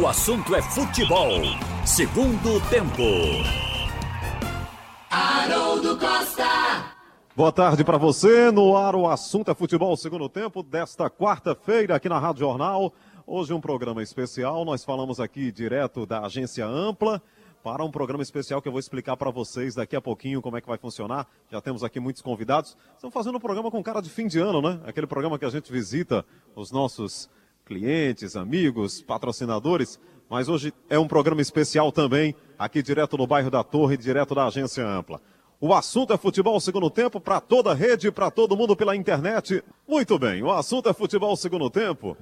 O assunto é futebol. Segundo tempo. Haroldo Costa. Boa tarde para você. No ar o assunto é futebol segundo tempo desta quarta-feira aqui na Rádio Jornal. Hoje um programa especial. Nós falamos aqui direto da agência Ampla para um programa especial que eu vou explicar para vocês daqui a pouquinho como é que vai funcionar. Já temos aqui muitos convidados. Estamos fazendo um programa com cara de fim de ano, né? Aquele programa que a gente visita os nossos clientes, amigos, patrocinadores. Mas hoje é um programa especial também, aqui direto no bairro da Torre, direto da agência Ampla. O assunto é futebol segundo tempo para toda a rede, para todo mundo pela internet. Muito bem, o assunto é futebol segundo tempo.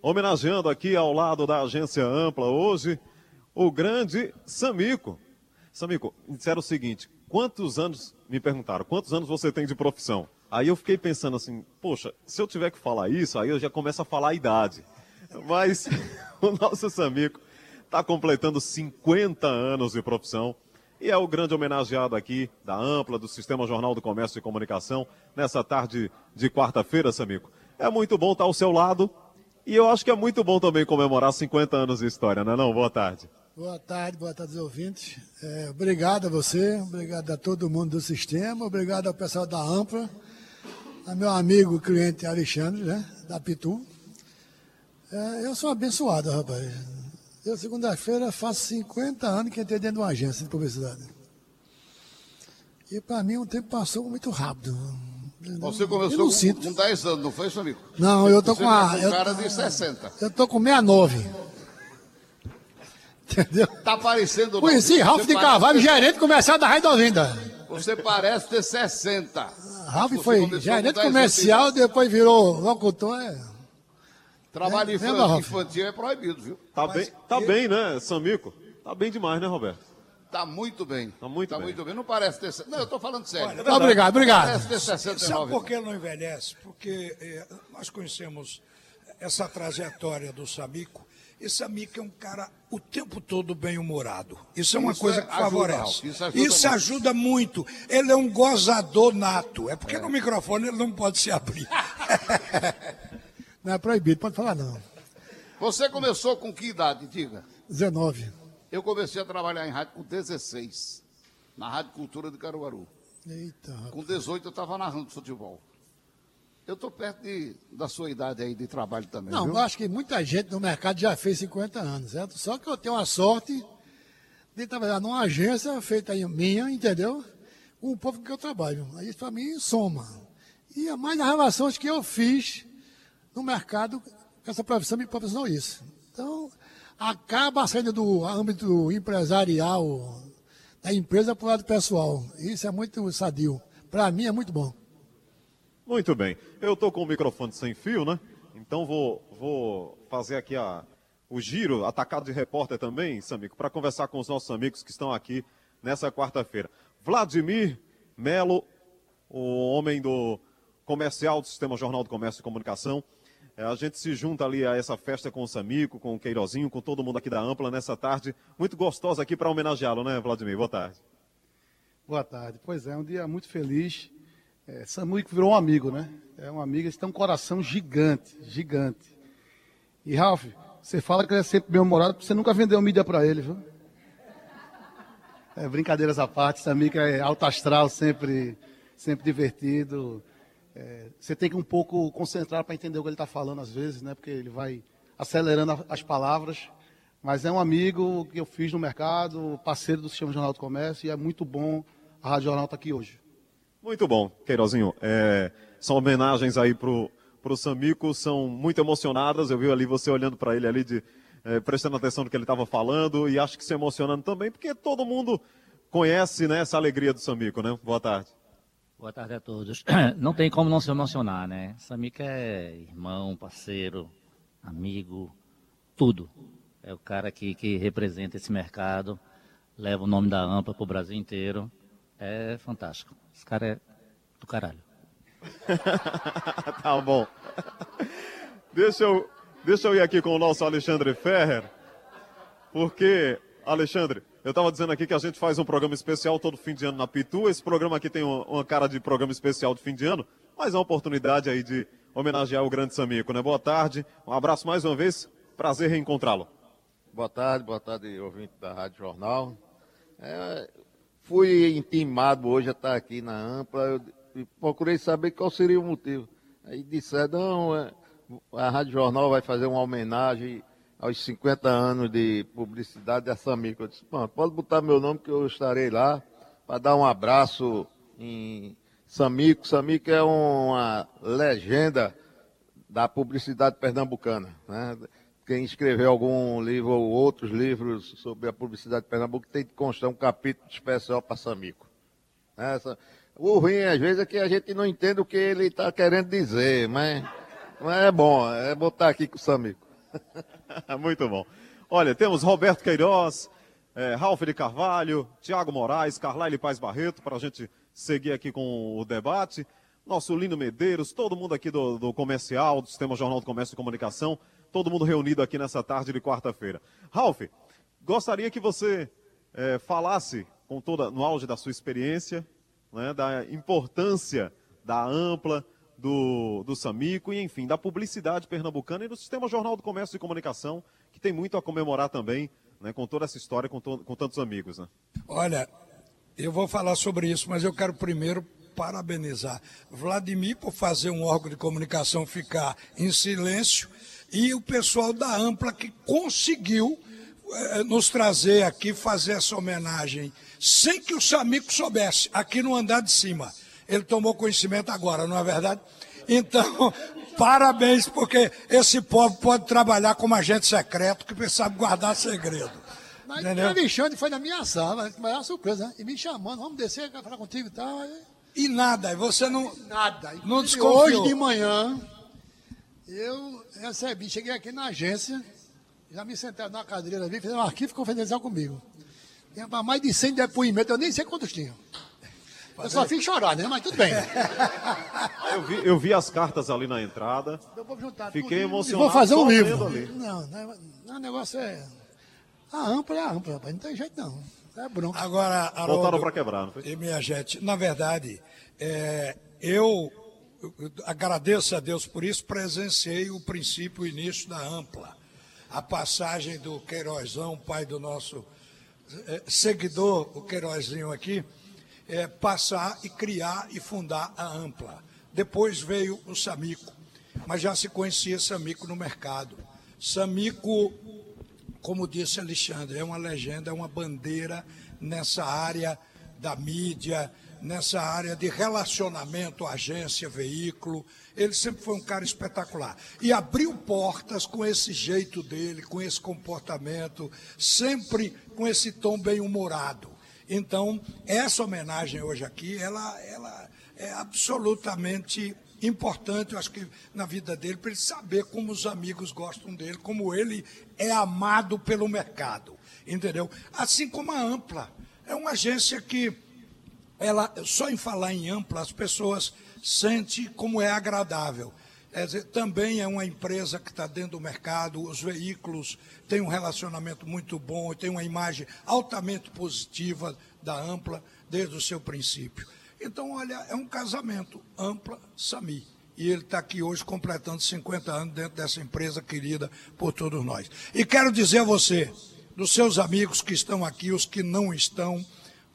Homenageando aqui ao lado da agência Ampla hoje, o grande Samico. Samico, disseram o seguinte: quantos anos, me perguntaram, quantos anos você tem de profissão? Aí eu fiquei pensando assim, poxa, se eu tiver que falar isso, aí eu já começo a falar a idade. Mas o nosso Samico está completando 50 anos de profissão e é o grande homenageado aqui da Ampla, do Sistema Jornal do Comércio e Comunicação, nessa tarde de quarta-feira, Samico. É muito bom estar ao seu lado e eu acho que é muito bom também comemorar 50 anos de história, não é não? Boa tarde. Boa tarde, boa tarde aos ouvintes. É, obrigado a você, obrigado a todo mundo do sistema, obrigado ao pessoal da Ampla, a meu amigo cliente Alexandre, né, da Pitu. É, eu sou abençoado, rapaz. Eu, segunda-feira, faço 50 anos que entrei dentro de uma agência de publicidade. E para mim o tempo passou muito rápido. Você começou com, com 10 anos, não foi, seu amigo? Não, eu tô Você com a. com eu, cara de 60. eu tô com 69. Entendeu? Tá parecendo. não. Conheci Ralph de Carvalho, ter- gerente comercial da Rádio Olinda. Você parece ter 60. Ralph Você foi gerente com 10 comercial, depois virou locutor. É. Trabalho É, infantil, lembra, infantil é proibido, viu? Tá bem, tá bem, né, Samico? Tá bem demais, né, Roberto? Tá muito bem. Tá muito tá bem. muito bem. Não parece ter. Não, eu tô falando sério. Obrigado, obrigado. Parece ter Sabe 69. por que não envelhece? Porque eh, nós conhecemos essa trajetória do Samico. E Samico é um cara o tempo todo bem-humorado. Isso é uma Isso coisa é- que ajuda, favorece. Isso ajuda Isso muito. ajuda muito. Ele é um gozador nato. É porque no microfone ele não pode se abrir. Não é proibido, pode falar não. Você começou com que idade, diga? 19. Eu comecei a trabalhar em rádio com 16, na Rádio Cultura de Caruaru. Eita, rapaz. Com 18 eu estava narrando futebol. Eu estou perto de- da sua idade aí de trabalho também, Não, viu? eu acho que muita gente no mercado já fez 50 anos, certo? Só que eu tenho a sorte de trabalhar numa agência feita aí minha, entendeu? Com o povo que eu trabalho. Isso para mim soma. E a mais das relações que eu fiz no mercado, que essa profissão me proporcionou isso. Então, acaba saindo do âmbito empresarial da empresa para o lado pessoal. Isso é muito sadio. Para mim é muito bom. Muito bem. Eu estou com o microfone sem fio, né? Então vou, vou fazer aqui a, o giro, atacado de repórter também, Samico, para conversar com os nossos amigos que estão aqui nessa quarta-feira. Vladimir Melo, o homem do comercial do Sistema Jornal do Comércio e Comunicação. É, a gente se junta ali a essa festa com o Samico, com o Queirozinho, com todo mundo aqui da Ampla nessa tarde. Muito gostosa aqui para homenageá-lo, né, Vladimir? Boa tarde. Boa tarde. Pois é, um dia muito feliz. É, virou um amigo, né? É um amigo, ele tem um coração gigante, gigante. E, Ralf, você fala que ele é sempre bem-humorado, porque você nunca vendeu mídia para ele, viu? É, brincadeiras à parte, Samuico é alto astral, sempre, sempre divertido. É, você tem que um pouco concentrar para entender o que ele está falando às vezes, né? Porque ele vai acelerando as palavras. Mas é um amigo que eu fiz no mercado, parceiro do Sistema Jornal do Comércio, e é muito bom a Rádio Jornal estar aqui hoje. Muito bom, Queirozinho. É, são homenagens aí pro, pro Samico, são muito emocionadas. Eu vi ali você olhando para ele ali, de, é, prestando atenção no que ele estava falando, e acho que se emocionando também, porque todo mundo conhece né, essa alegria do Samico, né? Boa tarde. Boa tarde a todos. Não tem como não se emocionar, né? Samika é irmão, parceiro, amigo, tudo. É o cara que, que representa esse mercado, leva o nome da Ampla para o Brasil inteiro. É fantástico. Esse cara é do caralho. tá bom. Deixa eu, deixa eu ir aqui com o nosso Alexandre Ferrer, porque, Alexandre, eu estava dizendo aqui que a gente faz um programa especial todo fim de ano na Pitu. Esse programa aqui tem uma, uma cara de programa especial de fim de ano, mas é uma oportunidade aí de homenagear o grande Samico, né? Boa tarde, um abraço mais uma vez, prazer reencontrá-lo. Boa tarde, boa tarde, ouvinte da Rádio Jornal. É, fui intimado hoje a estar aqui na Ampla e procurei saber qual seria o motivo. Aí disseram, não, é, a Rádio Jornal vai fazer uma homenagem aos 50 anos de publicidade da Samico. Eu disse, pode botar meu nome que eu estarei lá para dar um abraço em Samico. Samico é uma legenda da publicidade pernambucana. Né? Quem escreveu algum livro ou outros livros sobre a publicidade de Pernambuco tem que constar um capítulo especial para Samico. Essa, o ruim, às vezes, é que a gente não entende o que ele está querendo dizer, mas, mas é bom, é botar aqui com o Samico. Muito bom. Olha, temos Roberto Queiroz, é, Ralf de Carvalho, Tiago Moraes, Carlyle Paz Barreto, para a gente seguir aqui com o debate. Nosso Lino Medeiros, todo mundo aqui do, do comercial, do Sistema Jornal do Comércio e Comunicação, todo mundo reunido aqui nessa tarde de quarta-feira. Ralf, gostaria que você é, falasse com toda, no auge da sua experiência, né, da importância da ampla, do, do Samico e, enfim, da publicidade pernambucana e do Sistema Jornal do Comércio e Comunicação, que tem muito a comemorar também, né, com toda essa história, com, to, com tantos amigos. Né? Olha, eu vou falar sobre isso, mas eu quero primeiro parabenizar Vladimir por fazer um órgão de comunicação ficar em silêncio e o pessoal da Ampla que conseguiu eh, nos trazer aqui, fazer essa homenagem, sem que o Samico soubesse, aqui no andar de cima. Ele tomou conhecimento agora, não é verdade? Então, parabéns, porque esse povo pode trabalhar como agente secreto que sabe guardar segredo. Mas o Alexandre foi na minha sala, mas uma surpresa, né? E me chamando, vamos descer, quero falar contigo e tal. Aí... E nada, você não. Nada. Não desconfiou. Hoje de manhã, eu recebi, cheguei aqui na agência, já me sentaram na cadeira ali, fizeram um arquivo confidencial comigo. Tinha mais de 100 depoimentos, eu nem sei quantos tinham. Eu só fiz chorar, né? Mas tudo bem. eu, vi, eu vi as cartas ali na entrada. Eu vou juntar Fiquei tudo, emocionado. Vou fazer um livro. Ali. Não, não, o negócio é. A ampla é a ampla, rapaz. Não tem jeito não. É bronca. Agora, Haroldo, Voltaram para quebrar, não foi? E minha gente, na verdade, é, eu agradeço a Deus por isso, presenciei o princípio, o início da ampla. A passagem do Queirozão, pai do nosso é, seguidor, o Queirozinho aqui, é, passar e criar e fundar a Ampla. Depois veio o Samico, mas já se conhecia Samico no mercado. Samico, como disse Alexandre, é uma legenda, é uma bandeira nessa área da mídia, nessa área de relacionamento, agência, veículo. Ele sempre foi um cara espetacular. E abriu portas com esse jeito dele, com esse comportamento, sempre com esse tom bem-humorado. Então, essa homenagem hoje aqui, ela, ela é absolutamente importante, eu acho que na vida dele, para ele saber como os amigos gostam dele, como ele é amado pelo mercado, entendeu? Assim como a Ampla. É uma agência que, ela, só em falar em Ampla, as pessoas sentem como é agradável. É dizer, também é uma empresa que está dentro do mercado, os veículos têm um relacionamento muito bom, tem uma imagem altamente positiva da Ampla desde o seu princípio. Então, olha, é um casamento, Ampla Sami. E ele está aqui hoje completando 50 anos dentro dessa empresa querida por todos nós. E quero dizer a você, dos seus amigos que estão aqui, os que não estão,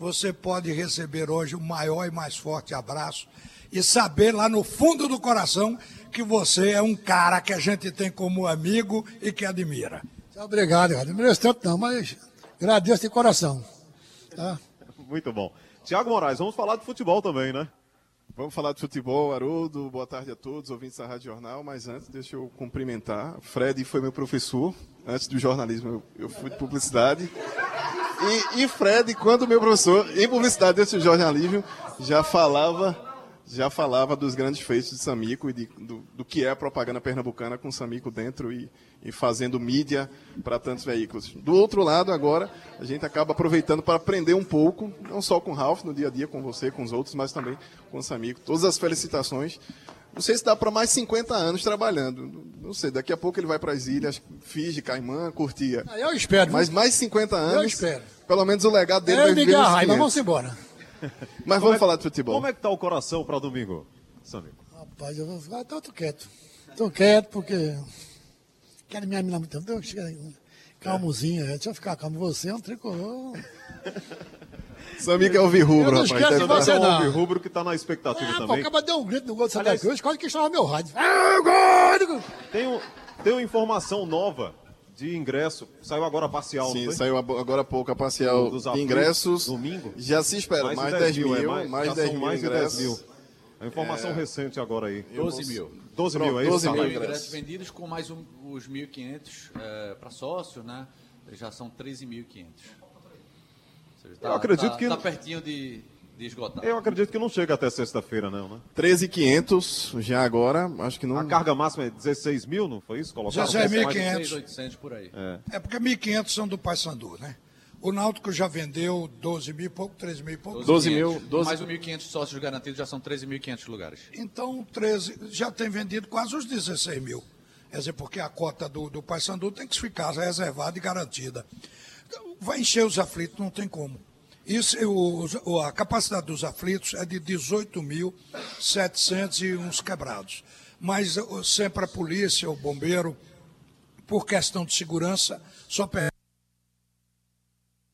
você pode receber hoje o maior e mais forte abraço e saber lá no fundo do coração que você é um cara que a gente tem como amigo e que admira. Obrigado, cara. Não mereço tanto não, mas agradeço de coração. Tá? Muito bom. Tiago Moraes, vamos falar de futebol também, né? Vamos falar de futebol, Haroldo. Boa tarde a todos, ouvintes da Rádio Jornal. Mas antes, deixa eu cumprimentar. Fred foi meu professor. Antes do jornalismo, eu, eu fui de publicidade. E, e Fred, quando meu professor em publicidade, do jornalismo, já falava já falava dos grandes feitos de Samico e de, do, do, que é a propaganda pernambucana com Samico dentro e, e fazendo mídia para tantos veículos. Do outro lado, agora, a gente acaba aproveitando para aprender um pouco, não só com o Ralph no dia a dia, com você, com os outros, mas também com o Samico. Todas as felicitações. Não sei se dá para mais 50 anos trabalhando. Não sei, daqui a pouco ele vai para as ilhas, Fiji, Caimã, curtia. Ah, eu espero. Mas mais 50 anos. Eu espero. Pelo menos o legado dele eu vai viver. Mas vamos embora. Mas vamos é, falar de futebol. Como é que tá o coração para domingo, Samir? Rapaz, eu vou ficar, tô, tô quieto. Tô quieto porque quero me aminar muito tempo. Calmozinho, é. deixa eu ficar calmo. Você é um tricolor. Samir é o rubro, Eu não rapaz. esqueço de Tá- você, Então, não. o rubro que tá na expectativa pô, também. acaba deu um grito no gol do Santa Aliás- Cruz, quase que estava meu rádio. Ah, gol! Tem, um, tem uma informação nova de ingresso. Saiu agora parcial, não Sim, foi? saiu agora há pouco a parcial Dos de ingressos. domingo. Já se espera, mais, de 10 mil, é, mais, mais, já 10 são mil mais de 10 ingressos. mil. A informação É. recente agora aí. 12 mil. 12 mil, Pronto, é isso? 12 mil mil ingressos. ingressos vendidos com mais um- os 1.500 para sócios, né? Já são 13.500. Ou seja, Eu acredito tá, que- Tá pertinho de, de esgotar. Eu acredito que não chega até sexta-feira, não, né? 13,500 já agora, acho que não. A carga máxima é 16 mil, não foi isso? Colocaram 16.500. 6.800 por aí. É porque 1.500 são do Paysandu, né? O Náutico já vendeu 12 mil e pouco, 13 mil e pouco. 12 mil, 12... 12 Mais 1.500 sócios garantidos, já são 13.500 lugares. Então, 13, já tem vendido quase os 16 mil. Quer dizer, porque a cota do, do Paysandu tem que ficar reservada e garantida. Vai encher os aflitos, não tem como. Isso, o- a capacidade dos aflitos é de 18.700 e uns quebrados. Mas o- sempre a polícia, o bombeiro, por questão de segurança, só perde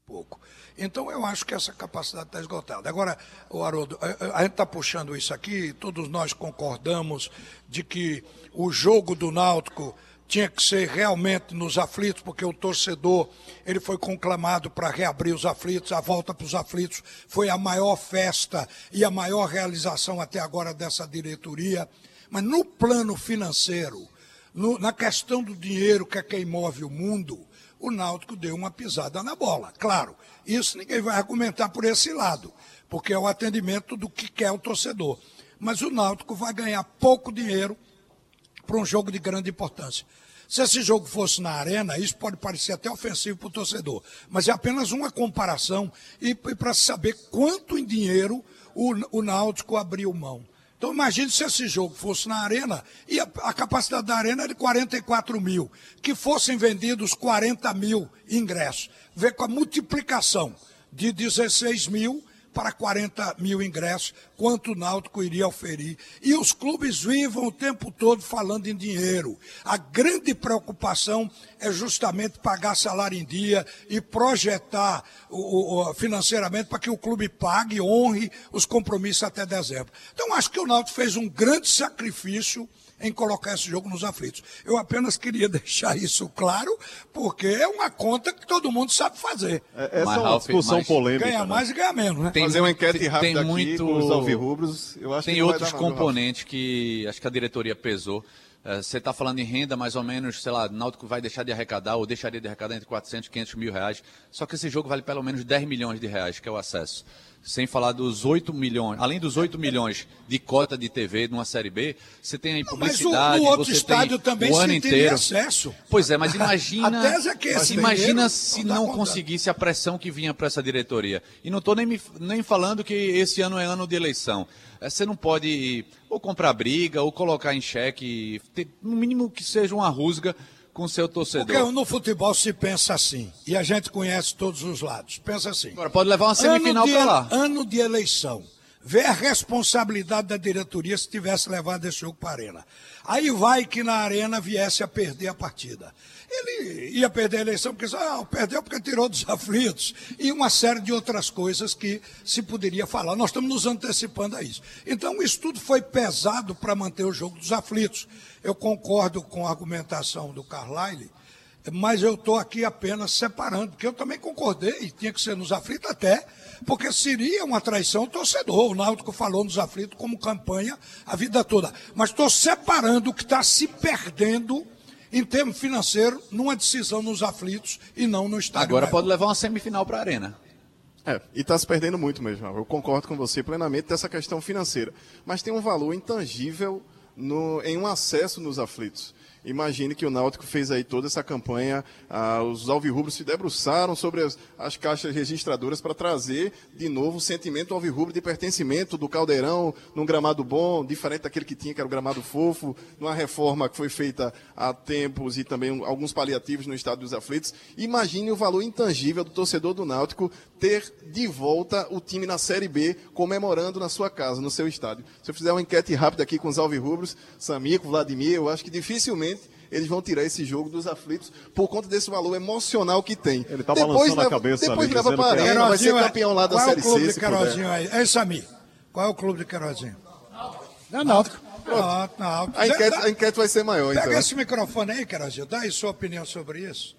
pouco. Então eu acho que essa capacidade está esgotada. Agora, o Haroldo, a, a- a gente está puxando isso aqui, todos nós concordamos de que o jogo do Náutico tinha que ser realmente nos aflitos, porque o torcedor ele foi conclamado para reabrir os aflitos, a volta para os aflitos foi a maior festa e a maior realização até agora dessa diretoria. Mas no plano financeiro, no- na questão do dinheiro que é quem move o mundo, o Náutico deu uma pisada na bola. Claro, isso ninguém vai argumentar por esse lado, porque é o atendimento do que quer o torcedor. Mas o Náutico vai ganhar pouco dinheiro para um jogo de grande importância. Se esse jogo fosse na arena, isso pode parecer até ofensivo para o torcedor, mas é apenas uma comparação e, para saber quanto em dinheiro o, o Náutico abriu mão. Então imagine se esse jogo fosse na arena e a, a capacidade da arena é de 44 mil, que fossem vendidos 40 mil ingressos. Vê com a multiplicação de 16 mil para 40 mil ingressos, quanto o Náutico iria oferir. E os clubes vivam o tempo todo falando em dinheiro. A grande preocupação é justamente pagar salário em dia e projetar o, o- financeiramente para que o clube pague e honre os compromissos até dezembro. Então, acho que o Náutico fez um grande sacrifício em colocar esse jogo nos aflitos. Eu apenas queria deixar isso claro, porque é uma conta que todo mundo sabe fazer. É- Essa Mas, é uma Ralf, discussão mas- polêmica. Ganha né? mais e ganha menos, né? Tem Fazer uma muito- enquete tem- rápida tem aqui muito- com os alvirrubros. Eu acho Tem outros componentes que acho que a diretoria pesou. Eh, Você está falando em renda, mais ou menos, sei lá, Náutico vai deixar de arrecadar ou deixaria de arrecadar entre 400 e 500 mil reais. Só que esse jogo vale pelo menos 10 milhões de reais, que é o acesso. Sem falar dos 8 milhões, além dos 8 milhões de cota de TV numa Série B, você tem aí Mas o, publicidade, no outro você estádio tem também o ano inteiro. acesso. Pois é, mas imagina, é que esse imagina se não não conseguisse a pressão que vinha para essa diretoria. E não estou nem, me- nem falando que esse ano é ano de eleição. Eh, Você não pode ou comprar briga ou colocar em xeque, ter, no mínimo que seja uma rusga com o seu torcedor. Porque no futebol se pensa assim, e a gente conhece todos os lados. Pensa assim. Agora pode levar uma semifinal para lá. Ano de eleição. Vê a responsabilidade da diretoria se tivesse levado esse jogo para a arena. Aí vai que na arena viesse a perder a partida. Ele ia perder a eleição porque ah, perdeu porque tirou dos aflitos e uma série de outras coisas que se poderia falar. Nós estamos nos antecipando a isso. Então, isso tudo foi pesado para manter o jogo dos aflitos. Eu concordo com a argumentação do Carlyle, mas eu estou aqui apenas separando, porque eu também concordei, tinha que ser nos aflitos até, porque seria uma traição ao torcedor. O Náutico falou nos aflitos como campanha a vida toda. Mas estou separando o que está se perdendo em termos financeiros numa decisão nos aflitos e não no estádio. Agora maior. pode levar uma semifinal para a arena. É, e está se perdendo muito mesmo. Eu concordo com você plenamente dessa questão financeira. Mas tem um valor intangível no- em um acesso nos aflitos. Imagine que o Náutico fez aí toda essa campanha, ah, os alvirrubros se debruçaram sobre as, as caixas registradoras para trazer de novo o sentimento alvirrubro de pertencimento do caldeirão num gramado bom, diferente daquele que tinha, que era o gramado fofo, numa reforma que foi feita há tempos e também alguns paliativos no estado dos aflitos. Imagine o valor intangível do torcedor do Náutico ter de volta o time na Série B, comemorando na sua casa, no seu estádio. Se eu fizer uma enquete rápida aqui com os alvirrubros, Samico, Vladimir, eu acho que dificilmente eles vão tirar esse jogo dos aflitos por conta desse valor emocional que tem. Ele tá balançando a cabeça Depois ali, leva para a é- arena, vai ser é- campeão lá da Qual é o Série clube C, de Queirozinho aí? Ei, Samir, qual é o clube de Queirozinho? É náutico. Pronto, não. A enquete, a enquete vai ser maior, Pega então. esse microfone aí, Queirozinho, dá aí sua opinião sobre isso.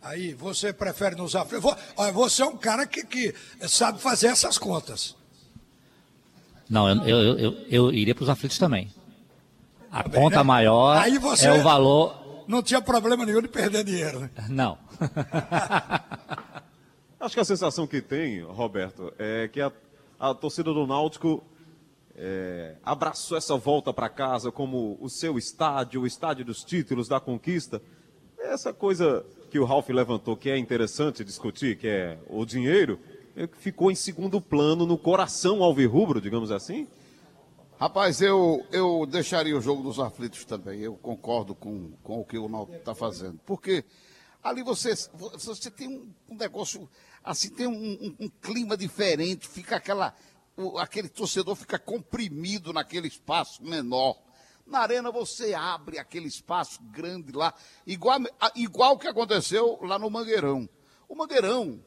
Aí, você prefere nos aflitos? Você é um cara que, que sabe fazer essas contas. Não, eu, eu, eu, eu, eu iria para os aflitos também. A conta maior Aí você- é o valor. Não tinha problema nenhum de perder dinheiro, né? Não. Acho que a sensação que tem, Roberto, é que a, a torcida do Náutico é, abraçou essa volta para casa como o seu estádio, o estádio dos títulos, da conquista. Essa coisa que o Ralf levantou, que é interessante discutir, que é o dinheiro, é ficou em segundo plano no coração alvirrubro, digamos assim. Rapaz, eu, eu deixaria o jogo dos aflitos também. Eu concordo com, com o que o Náutico está fazendo. Porque ali você, você tem um, negócio, assim, tem um, um- um clima diferente, fica aquela. o- aquele torcedor fica comprimido naquele espaço menor. Na arena você abre aquele espaço grande lá, igual, igual que aconteceu lá no Mangueirão. O Mangueirão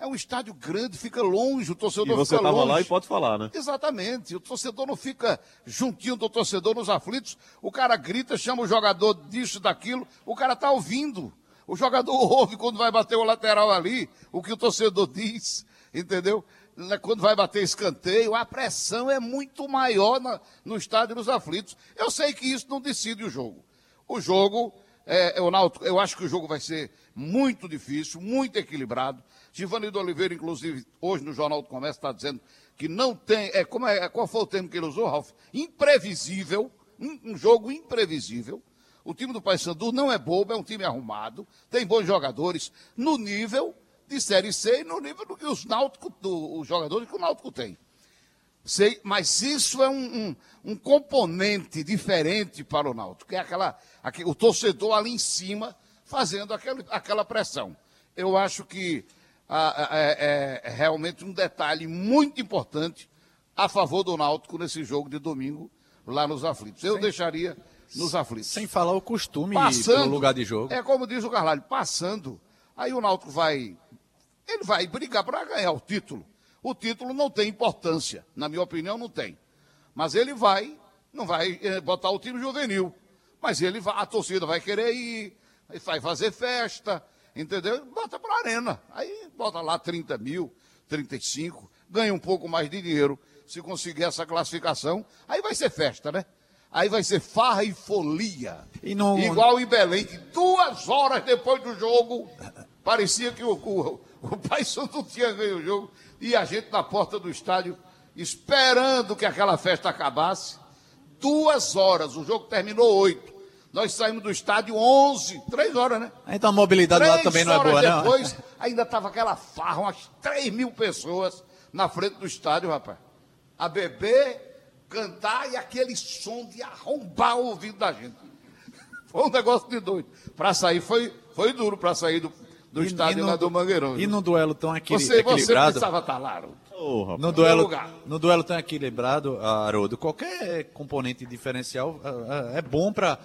é um estádio grande, fica longe, o torcedor E você fica estava longe. lá e pode falar, né? Exatamente. O torcedor não fica juntinho do torcedor nos aflitos. O cara grita, chama o jogador disso, daquilo. O cara está ouvindo. O jogador ouve quando vai bater o lateral ali, o que o torcedor diz, entendeu? Né, Quando vai bater escanteio, a pressão é muito maior na- no estádio dos aflitos. Eu sei que isso não decide o jogo. O jogo, é, é o Náutico, eu acho que o jogo vai ser muito difícil, muito equilibrado. Givanildo Oliveira, inclusive, hoje no Jornal do Comércio, está dizendo que não tem. É, como é, qual foi o termo que ele usou, Ralf? Imprevisível, um, um jogo imprevisível. O time do Paysandu não é bobo, é um time arrumado, tem bons jogadores no nível de Série C e no nível do que os, náutico, do, os jogadores que o Náutico tem. Sei, mas isso é um, um- um componente diferente para o Náutico, que é aquela, aque- o torcedor ali em cima fazendo aquele, aquela pressão. Eu acho que é, é realmente um detalhe muito importante a favor do Náutico nesse jogo de domingo lá nos aflitos. Eu deixaria nos aflitos. Sem falar o costume Passando, pelo lugar de jogo. É como diz o Carvalho, passando, aí o Náutico vai. Ele vai brigar para ganhar o título. O título não tem importância, na minha opinião, não tem. Mas ele vai, não vai eh, botar o time juvenil. Mas ele vai, a torcida vai querer ir, vai fazer festa, entendeu? Bota para a arena. Aí bota lá 30 mil, 35, ganha um pouco mais de dinheiro se conseguir essa classificação. Aí vai ser festa, né? Aí vai ser farra e folia. E não- Igual em Belém, que duas horas depois do jogo, parecia que o, o, o Paysandu tinha ganho o jogo e a gente na porta do estádio esperando que aquela festa acabasse. Duas horas, o jogo terminou oito. Nós saímos do estádio onze, três horas, né? Então a mobilidade lá também não é boa, não? depois, ainda estava aquela farra, umas 3 mil pessoas na frente do estádio, rapaz. A beber, cantar e aquele som de arrombar o ouvido da gente. Foi um negócio de doido. Para sair, foi, foi duro para sair do, do estádio lá do Mangueirão. E num duelo tão equili- você, você equilibrado. precisava estar lá, Haroldo. No duelo, lugar. no duelo tão equilibrado, Haroldo, qualquer componente diferencial ah, ah, é bom para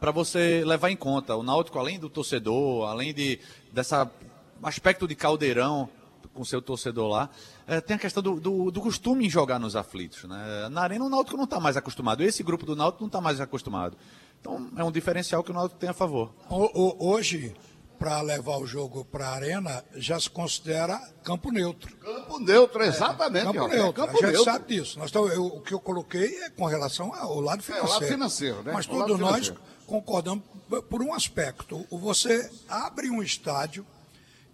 para você levar em conta. O Náutico, além do torcedor, além de dessa aspecto de caldeirão com seu torcedor lá, eh, tem a questão do, do, do costume em jogar nos aflitos. Né? Na arena o Náutico não está mais acostumado. Esse grupo do Náutico não está mais acostumado. Então é um diferencial que o Náutico tem a favor. O- o- hoje, para levar o jogo para a arena, já se considera campo neutro. Campo neutro, exatamente. Campo Rafa, é neutro. campo a gente neutro. sabe disso. Nós eu- o que eu coloquei é com relação ao lado É, o financeiro. lado financeiro, né? Mas O todos nós concordamos por um aspecto. O- Você abre um estádio,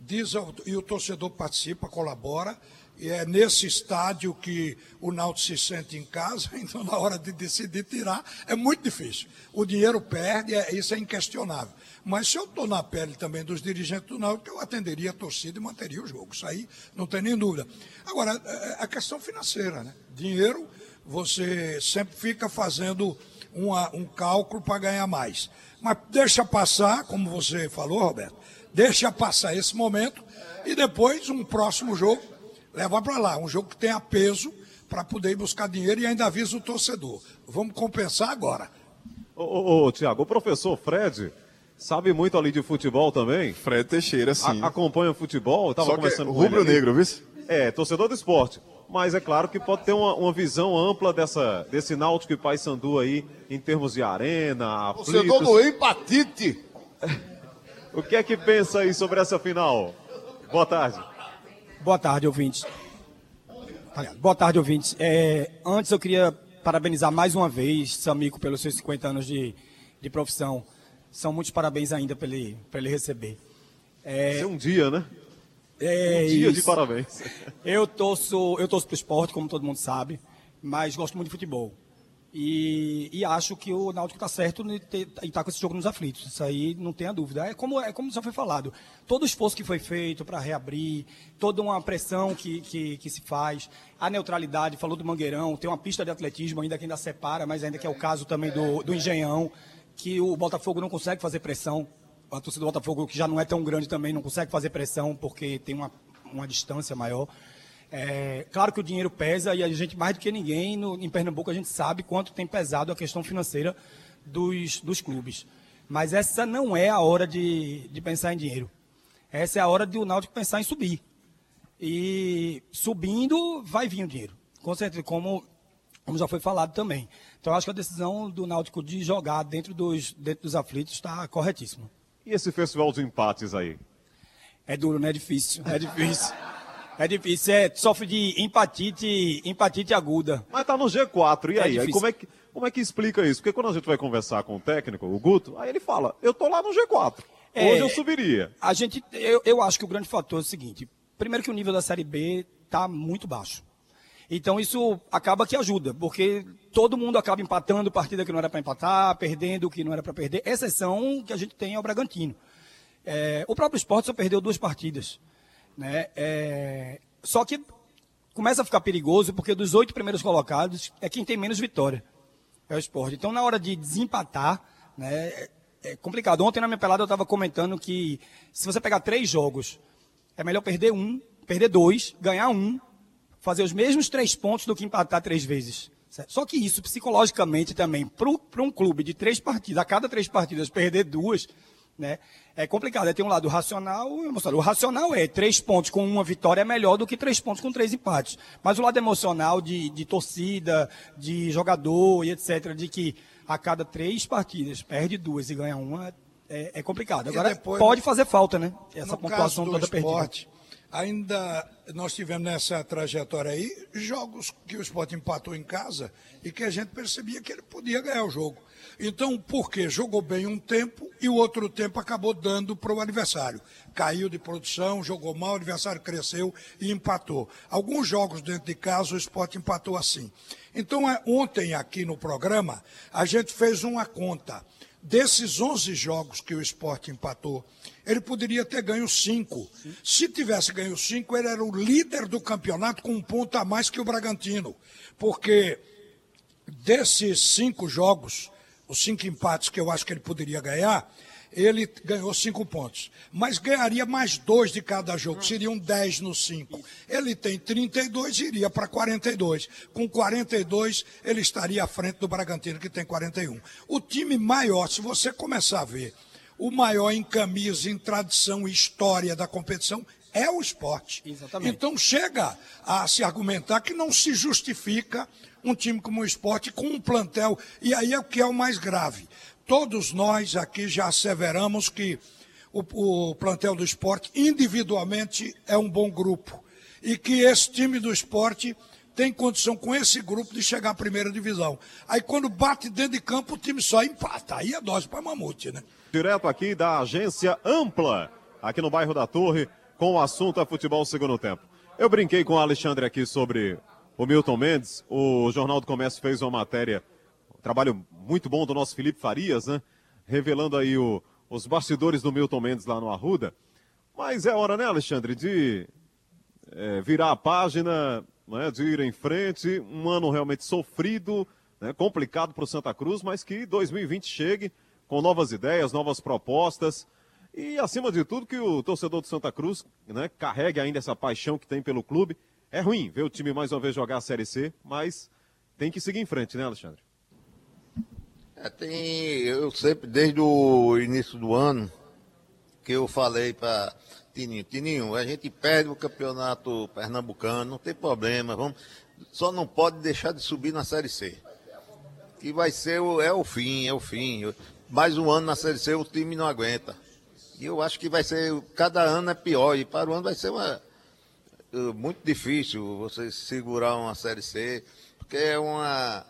diz e o torcedor participa, colabora, e é nesse estádio que o Náutico se sente em casa, então na hora de decidir tirar é muito difícil. O dinheiro perde, é- isso é inquestionável. Mas se eu estou na pele também dos dirigentes do Náutico, eu atenderia a torcida e manteria o jogo. Isso aí não tem nem dúvida. Agora, é a questão financeira, né? Dinheiro, você sempre fica fazendo uma- um cálculo para ganhar mais. Mas deixa passar, como você falou, Roberto, deixa passar esse momento e depois um próximo jogo leva para lá. Um jogo que tenha peso para poder ir buscar dinheiro e ainda avisa o torcedor. Vamos compensar agora. Ô, ô, ô Tiago, o professor Fred sabe muito ali de futebol também? Fred Teixeira, sim. A, acompanha o futebol, tava Só que é rubro-negro, viu? É, torcedor do esporte. Mas é claro que pode ter uma, uma visão ampla dessa, desse Náutico e Paysandu aí, em termos de arena, Torcedor aflitos. do empatite. O que é que pensa aí sobre essa final? Boa tarde. Boa tarde, ouvintes. Boa tarde, ouvintes. É, antes eu queria parabenizar mais uma vez Samico pelos seus 50 anos de, de profissão. São muitos parabéns ainda para ele, pra ele receber. É, É um dia, né? é um dia de isso. parabéns. Eu torço, eu torço pro esporte, como todo mundo sabe, mas gosto muito de futebol. E, e acho que o Náutico está certo em estar com esse jogo nos aflitos. Isso aí não tenha dúvida. É como, é como já foi falado. Todo o esforço que foi feito para reabrir, toda uma pressão que, que, que se faz, a neutralidade, falou do Mangueirão, tem uma pista de atletismo ainda que ainda separa, mas ainda que é o caso também do, do Engenhão, que o Botafogo não consegue fazer pressão. A torcida do Botafogo, que já não é tão grande também, não consegue fazer pressão porque tem uma, uma distância maior. É, claro que o dinheiro pesa e a gente, mais do que ninguém, no, em Pernambuco, a gente sabe quanto tem pesado a questão financeira dos, dos clubes. Mas essa não é a hora de, de pensar em dinheiro. Essa é a hora de o Náutico pensar em subir. E subindo, vai vir o dinheiro. Com certeza, como, como já foi falado também. Então, acho que a decisão do Náutico de jogar dentro dos, dentro dos aflitos está corretíssima. E esse festival de empates aí? É duro, né? É difícil. É difícil. É difícil. É, sofre de empatite, empatite aguda. Mas tá no G4, e É aí? aí difícil. como, é que, como é que explica isso? Porque quando a gente vai conversar com o técnico, o Guto, aí ele fala, eu tô lá no G4. É, Hoje eu subiria. A gente, eu, eu acho que o grande fator é o seguinte: primeiro que o nível da Série B está muito baixo. Então isso acaba que ajuda, porque todo mundo acaba empatando partida que não era para empatar, perdendo o que não era para perder. Exceção que a gente tem é o Bragantino. É, o próprio esporte só perdeu duas partidas. Né? É, só que começa a ficar perigoso porque dos oito primeiros colocados é quem tem menos vitória. É o esporte. Então, na hora de desempatar, né, é- é complicado. Ontem na minha pelada eu estava comentando que se você pegar três jogos, é melhor perder um, perder dois, ganhar um, fazer os mesmos três pontos do que empatar três vezes. certo? Só que isso, psicologicamente também, para um clube de três partidas, a cada três partidas perder duas, né, é complicado. Aí tem um lado racional e emocional. O racional é três pontos com uma vitória é melhor do que três pontos com três empates. Mas o lado emocional de, de torcida, de jogador e etc., de que a cada três partidas perde duas e ganha uma, é, é complicado. Agora, depois, pode fazer falta, né? Essa pontuação toda perdida. Ainda nós tivemos nessa trajetória aí jogos que o esporte empatou em casa e que a gente percebia que ele podia ganhar o jogo. Então, por quê? Jogou bem um tempo e o outro tempo acabou dando para o adversário. Caiu de produção, jogou mal, o adversário cresceu e empatou. Alguns jogos dentro de casa o esporte empatou assim. Então, é, ontem aqui no programa, a gente fez uma conta. Desses 11 jogos que o esporte empatou, ele poderia ter ganho cinco. Se tivesse ganho cinco, ele era o líder do campeonato com um ponto a mais que o Bragantino. Porque desses cinco jogos, os cinco empates que eu acho que ele poderia ganhar, ele ganhou cinco pontos. Mas ganharia mais dois de cada jogo, seriam 10 no cinco. Ele tem 32 e iria para 42. Com 42, ele estaria à frente do Bragantino, que tem 41. O time maior, se você começar a ver, o maior em camisa, em tradição e história da competição é o esporte. Exatamente. Então chega a se argumentar que não se justifica um time como o esporte com um plantel. E aí é o que é o mais grave. Todos nós aqui já asseveramos que o, o plantel do esporte, individualmente, é um bom grupo. E que esse time do esporte tem condição com esse grupo de chegar à primeira divisão. Aí quando bate dentro de campo, o time só empata. Aí é dose para mamute, né? Direto aqui da agência Ampla, aqui no bairro da Torre, com o assunto é futebol segundo tempo. Eu brinquei com o Alexandre aqui sobre o Milton Mendes. O Jornal do Comércio fez uma matéria, trabalho muito bom do nosso Felipe Farias, né? Revelando aí o- os bastidores do Milton Mendes lá no Arruda. Mas é hora, né, Alexandre, de é, virar a página, né, de ir em frente. Um ano realmente sofrido, né, complicado para o Santa Cruz, mas que 2020 chegue com novas ideias, novas propostas. E, acima de tudo, que o torcedor do Santa Cruz né, carregue ainda essa paixão que tem pelo clube. É ruim ver o time mais uma vez jogar a Série C, mas tem que seguir em frente, né, Alexandre? É, tem, eu sempre, desde o início do ano, que eu falei para Tininho, Tininho, a gente perde o campeonato pernambucano, não tem problema, vamos, só não pode deixar de subir na Série C. Que vai ser o, é o fim, é o fim. Mais um ano na Série C o time não aguenta. E eu acho que vai ser, cada ano é pior, e para o ano vai ser uma, eh, muito difícil você segurar uma Série C, porque é uma,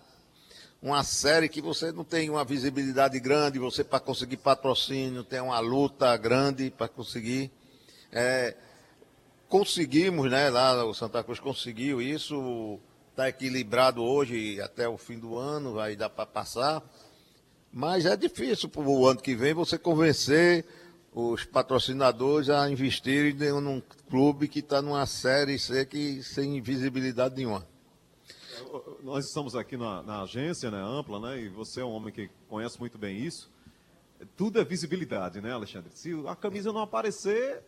uma série que você não tem uma visibilidade grande, você para conseguir patrocínio tem uma luta grande para conseguir. É, conseguimos, né? Lá o Santa Cruz conseguiu isso, está equilibrado hoje até o fim do ano, vai dar para passar. Mas é difícil para o ano que vem você convencer os patrocinadores a investirem num clube que está numa série C que sem visibilidade nenhuma. Nós estamos aqui na, na, agência, né, ampla, né, e você é um homem que conhece muito bem isso. Tudo é visibilidade, né, Alexandre? Se a camisa não aparecer,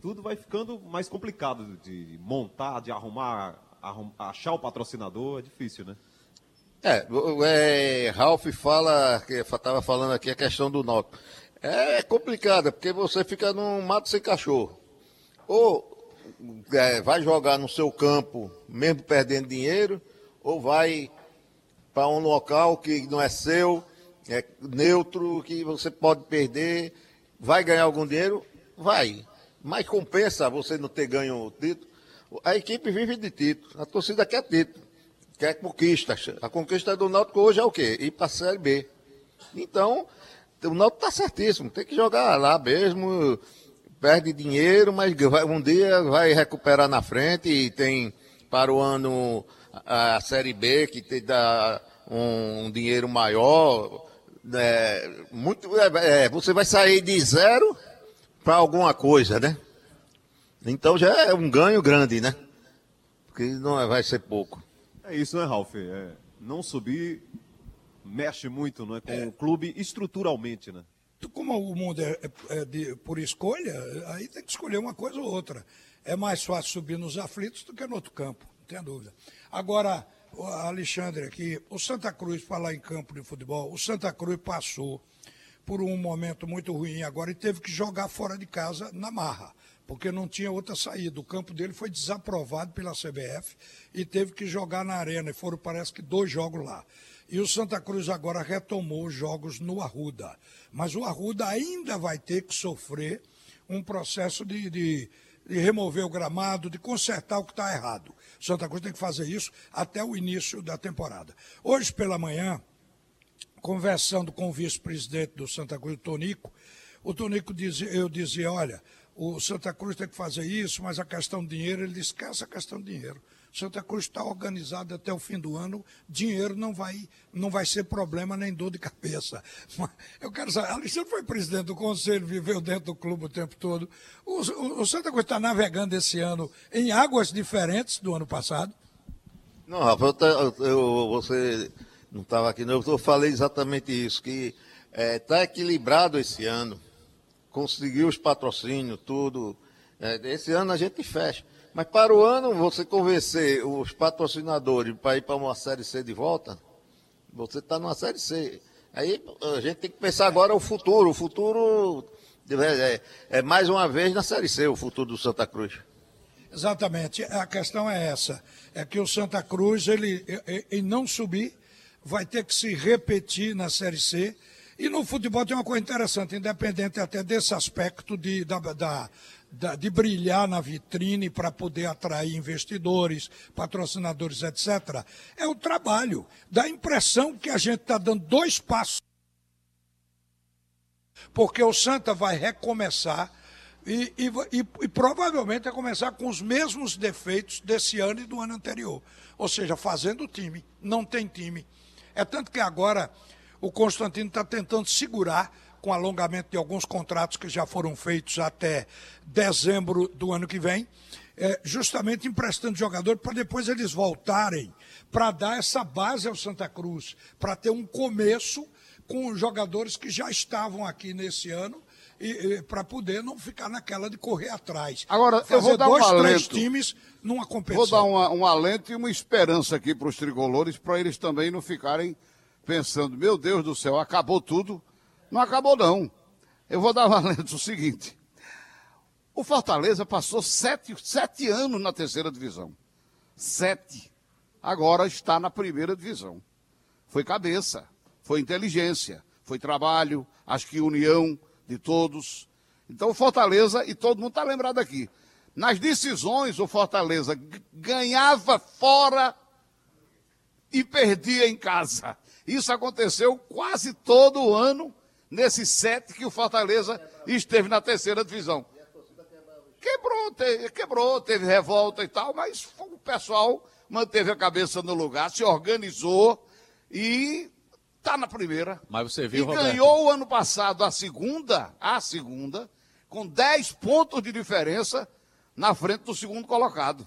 tudo vai ficando mais complicado de montar, de arrumar, arrum, achar o patrocinador, é difícil, né? É, é Ralph fala, estava falando aqui a questão do Náutico. É complicada, porque você fica num mato sem cachorro. Ou é, vai jogar no seu campo, mesmo perdendo dinheiro, ou vai para um local que não é seu, é neutro, que você pode perder, vai ganhar algum dinheiro? Vai. Mas compensa você não ter ganho o título. A equipe vive de título, a torcida quer título, quer conquista. A conquista do Náutico hoje é o quê? Ir para a Série B. Então, o Náutico está certíssimo, tem que jogar lá mesmo, perde dinheiro, mas um dia vai recuperar na frente e tem para o ano a Série B, que te dá um, um dinheiro maior. É, muito, é, é você vai sair de zero para alguma coisa, né? Então já é um ganho grande, né? Porque não é, vai ser pouco. É isso, né, Ralf? É, não subir mexe muito não é, com é. o clube estruturalmente, né? Como o mundo é, é, é de, por escolha, aí tem que escolher uma coisa ou outra. É mais fácil subir nos aflitos do que no outro campo, não tem dúvida. Agora, Alexandre, aqui, o Santa Cruz, falar em campo de futebol, o Santa Cruz passou por um momento muito ruim agora e teve que jogar fora de casa na marra, porque não tinha outra saída. O campo dele foi desaprovado pela CBF e teve que jogar na arena, e foram, parece que, dois jogos lá. E o Santa Cruz agora retomou os jogos no Arruda. Mas o Arruda ainda vai ter que sofrer um processo de, de, de remover o gramado, de consertar o que está errado. Santa Cruz tem que fazer isso até o início da temporada. Hoje pela manhã, conversando com o vice-presidente do Santa Cruz, o Tonico, o Tonico dizia, eu dizia, olha, o Santa Cruz tem que fazer isso, mas a questão do dinheiro, ele disse, esquece a questão do dinheiro. Santa Cruz está organizado até o fim do ano, dinheiro não vai, não vai ser problema nem dor de cabeça. Eu quero saber, Alexandre foi presidente do conselho, viveu dentro do clube o tempo todo. O, o, o Santa Cruz está navegando esse ano em águas diferentes do ano passado? Não, Rafa, eu, eu, você não estava aqui, não, eu falei exatamente isso, que está é, tá equilibrado esse ano, conseguiu os patrocínios, tudo. É, esse ano a gente fecha. Mas para o ano, você convencer os patrocinadores para ir para uma Série C de volta, você está numa Série C. Aí a gente tem que pensar agora o futuro. O futuro é, é, mais uma vez na Série C, o futuro do Santa Cruz. Exatamente. A questão é essa. É que o Santa Cruz, ele, em não subir, vai ter que se repetir na Série C. E no futebol tem uma coisa interessante, independente até desse aspecto de, da, da de brilhar na vitrine para poder atrair investidores, patrocinadores, etc., é o trabalho. Dá a impressão que a gente está dando dois passos. Porque o Santa vai recomeçar e, e, e, e, provavelmente vai começar com os mesmos defeitos desse ano e do ano anterior. Ou seja, fazendo time. Não tem time. É tanto que agora o Constantino está tentando segurar com alongamento de alguns contratos que já foram feitos até dezembro do ano que vem, é, justamente emprestando jogador para depois eles voltarem para dar essa base ao Santa Cruz, para ter um começo com jogadores que já estavam aqui nesse ano para poder não ficar naquela de correr atrás. Agora, Fazer eu vou dar dois, um três alento. times numa competição. Vou dar uma, um alento e uma esperança aqui para os tricolores, para eles também não ficarem pensando, meu Deus do céu, acabou tudo. Não acabou, não. Eu vou dar valendo o seguinte. O Fortaleza passou sete, sete anos na terceira divisão. Sete. Agora está na primeira divisão. Foi cabeça, foi inteligência, foi trabalho, acho que união de todos. Então o Fortaleza, e todo mundo está lembrado aqui, nas decisões o Fortaleza ganhava fora e perdia em casa. Isso aconteceu quase todo o ano, nesses sete que o Fortaleza esteve na terceira divisão. Quebrou, teve, quebrou, teve revolta e tal, mas o pessoal manteve a cabeça no lugar, se organizou e está na primeira. Mas você viu, E Roberto? ganhou o ano passado a segunda, a segunda, com 10 pontos de diferença na frente do segundo colocado.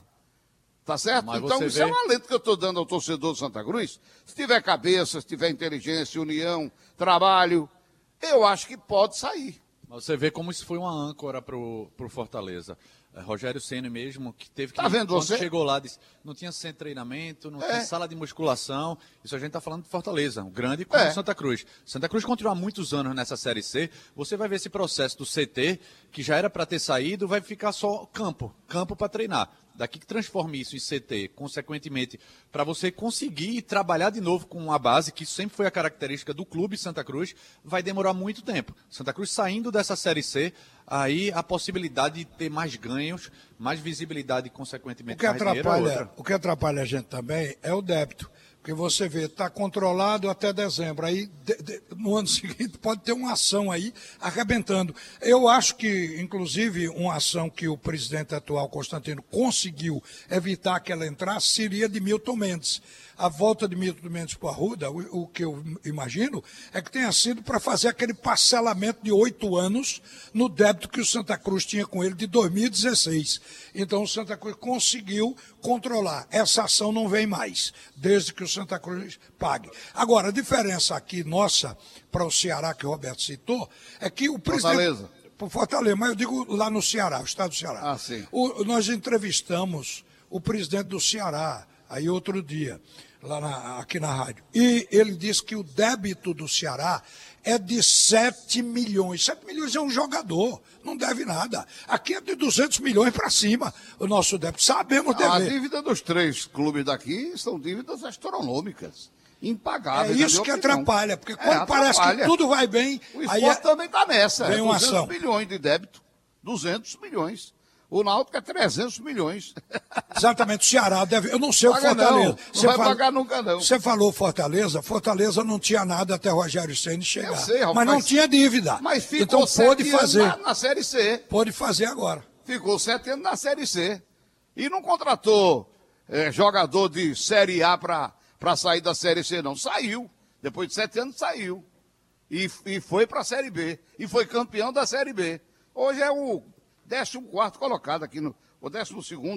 Tá certo? Mas então isso é vê- um alento que eu estou dando ao torcedor do Santa Cruz. Se tiver cabeça, se tiver inteligência, união, trabalho, eu acho que pode sair. Mas você vê como isso foi uma âncora pro, pro Fortaleza. É, Rogério Ceni mesmo, que teve que. Tá vendo quando você? chegou lá, disse, não tinha centro de treinamento, não É. tinha sala de musculação. Isso a gente tá falando de Fortaleza, um grande como É. Santa Cruz. Santa Cruz continua há muitos anos nessa Série C. Você vai ver esse processo do CT, que já era para ter saído, vai ficar só campo, campo para treinar. Daqui que transforme isso em CT, consequentemente, para você conseguir trabalhar de novo com a base, que sempre foi a característica do clube Santa Cruz, vai demorar muito tempo. Santa Cruz saindo dessa Série C, aí a possibilidade de ter mais ganhos, mais visibilidade e, O consequentemente, que, mais dinheiro é atrapalha, outra. o que atrapalha a gente também é o débito. Porque você vê, está controlado até dezembro. Aí, de- de- no ano seguinte, pode ter uma ação aí arrebentando. Eu acho que, inclusive, uma ação que o presidente atual, Constantino, conseguiu evitar que ela entrasse seria de Milton Mendes. A volta de Milton Mendes para a Ruda, o, o que eu imagino, é que tenha sido para fazer aquele parcelamento de oito anos no débito que o Santa Cruz tinha com ele de 2016. Então o Santa Cruz conseguiu controlar. Essa ação não vem mais, desde que o Santa Cruz pague. Agora, a diferença aqui nossa para o Ceará, que o Roberto citou, é que o presidente. Fortaleza. Fortaleza, mas eu digo lá no Ceará, o estado do Ceará. Ah, sim. O- nós entrevistamos o presidente do Ceará, aí outro dia, lá na- aqui na rádio. E ele disse que o débito do Ceará é de 7 milhões. 7 milhões é um jogador, não deve nada. Aqui é de 200 milhões para cima o nosso débito. Sabemos A dever. dívida dos três clubes daqui são dívidas astronômicas. É Impagáveis. na isso que opinião. atrapalha, porque É, quando parece que atrapalha. tudo vai bem, O aí esporte é- também está nessa. vem é uma 200 ação. milhões de débito. 200 milhões. O Náutico é 300 milhões. Exatamente, o Ceará deve. Eu não sei o Paga Fortaleza. não, não vai pagar nunca, não. Você falou Fortaleza, Fortaleza não tinha nada até Rogério Ceni chegar. Eu sei, rapaz, mas não tinha dívida. Mas ficou então sete pôde anos fazer. Na, na Série C. Pôde fazer agora. Ficou sete anos na Série C. E não contratou eh, jogador de Série A para sair da Série C, não. Saiu. Depois de sete anos, saiu. E, e foi para a Série B. E foi campeão da Série B. Hoje é o 14 colocado aqui, no, o 12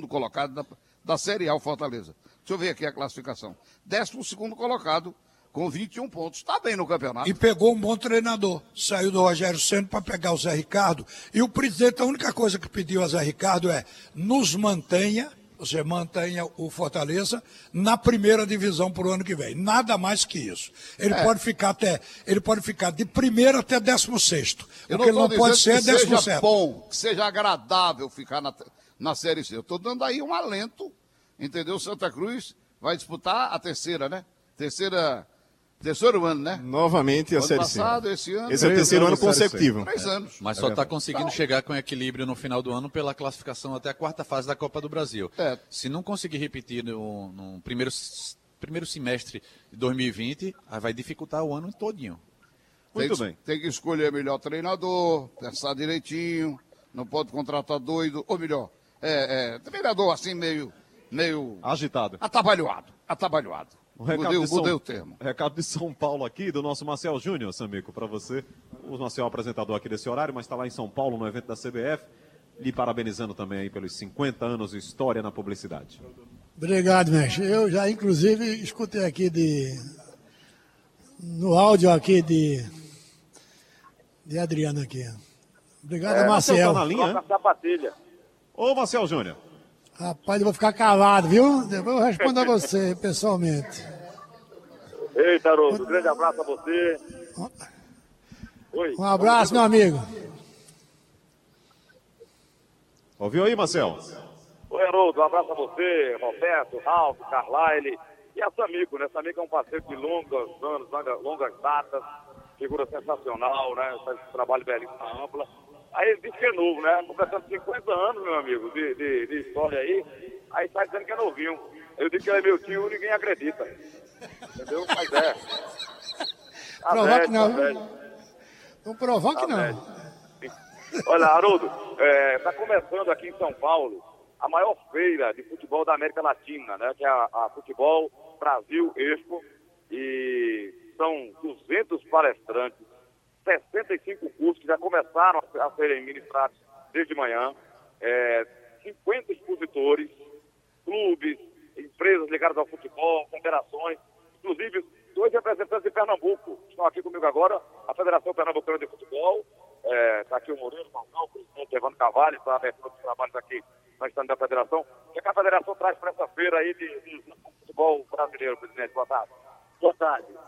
colocado da, da Série A, o Fortaleza. Deixa eu ver aqui a classificação. 12 colocado, com 21 pontos. Está bem no campeonato. E pegou um bom treinador. Saiu do Rogério Ceni para pegar o Zé Ricardo. E o presidente, a única coisa que pediu a Zé Ricardo é nos mantenha, você mantenha o Fortaleza na primeira divisão para o ano que vem. Nada mais que isso. Ele É. pode ficar até, ele pode ficar de primeiro até décimo sexto. Eu O que ele não pode ser é décimo seja bom, que seja agradável ficar na, na Série C. Eu estou dando aí um alento, entendeu? Santa Cruz vai disputar a terceira, né? Terceira, terceiro ano, né? Novamente a ano Série C. passado, esse ano. Esse é o terceiro ano consecutivo. Três anos. Mas É só está conseguindo Então- chegar com equilíbrio no final do ano pela classificação até a quarta fase da Copa do Brasil. É. Se não conseguir repetir no, no primeiro, primeiro semestre de 2020, aí vai dificultar o ano todinho. tem, que- Tem que escolher melhor treinador, pensar direitinho, não pode contratar doido, ou melhor, é, é, treinador assim meio, meio Agitado. atabalhoado, atabalhoado. Um recado, Mudei, de São... mudei o termo. recado de São Paulo aqui, do nosso Marcel Júnior, Samico, para você. O Marcel é o apresentador aqui desse horário, mas está lá em São Paulo, no evento da CBF. Lhe parabenizando também aí pelos 50 anos de história na publicidade. Obrigado, mestre. Eu já, inclusive, escutei aqui de. No áudio aqui de. De Adriano aqui. Obrigado, É, Marcel. Marcel, tá na linha, é? sapatilha. Ô, Marcel Júnior. Rapaz, eu vou ficar calado, viu? Depois eu respondo a você pessoalmente. Eita, Haroldo, um grande abraço a você. Oi. Um abraço, meu amigo. Ouviu aí, Marcel? Oi, Haroldo, um abraço a você, Roberto, Ralf, Carlyle e a Samico, né? Samico é um parceiro de longos anos, longas, longas datas, figura sensacional, né? Faz um trabalho belíssimo na ampla. Aí ele diz que é novo, né? Completando 50 anos, meu amigo, de, de, de história aí. Aí sai dizendo que é novinho. Eu digo que ele é meu tio ninguém acredita. Entendeu? Mas é. Tá Provar velho, que não. tá. Não provar que Tá não. Olha, Haroldo, está começando aqui em São Paulo a maior feira de futebol da América Latina, né? Que é a, a Futebol Brasil Expo. E são 200 palestrantes, 65 cursos que já começaram a, a serem ministrados desde manhã, é, 50 expositores, clubes, empresas ligadas ao futebol, federações, inclusive dois representantes de Pernambuco estão aqui comigo agora, a Federação Pernambucana de Futebol, está aqui o Moreira, o Falcão, o presidente Evandro Carvalho, está abertura dos trabalhos aqui na estande da Federação. O que, é que a Federação traz para essa feira aí de, de futebol brasileiro, presidente? Boa tarde. Boa tarde.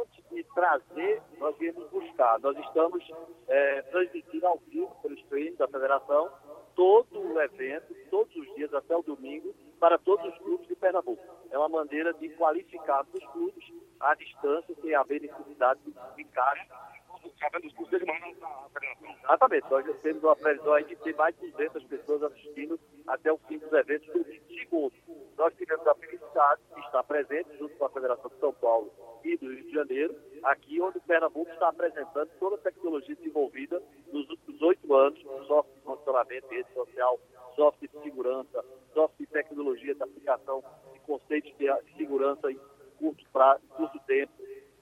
Antes de trazer, nós viemos buscar. Nós estamos é, transmitindo ao vivo pelo stream da federação todo o evento, todos os dias até o domingo, para todos os clubes de Pernambuco. É uma maneira de qualificar os clubes à distância, sem haver necessidade de caixa. Exatamente, nós já temos uma previsão aí de ter mais de 200 pessoas assistindo até o fim dos eventos do Segundo, nós tivemos a felicidade de estar presente junto com a Federação de São Paulo e do Rio de Janeiro, aqui onde o Pernambuco está apresentando toda a tecnologia desenvolvida nos últimos oito anos, software de funcionamento, rede social, software de segurança, software de tecnologia de aplicação de conceitos de segurança em curto, prazo, curto tempo,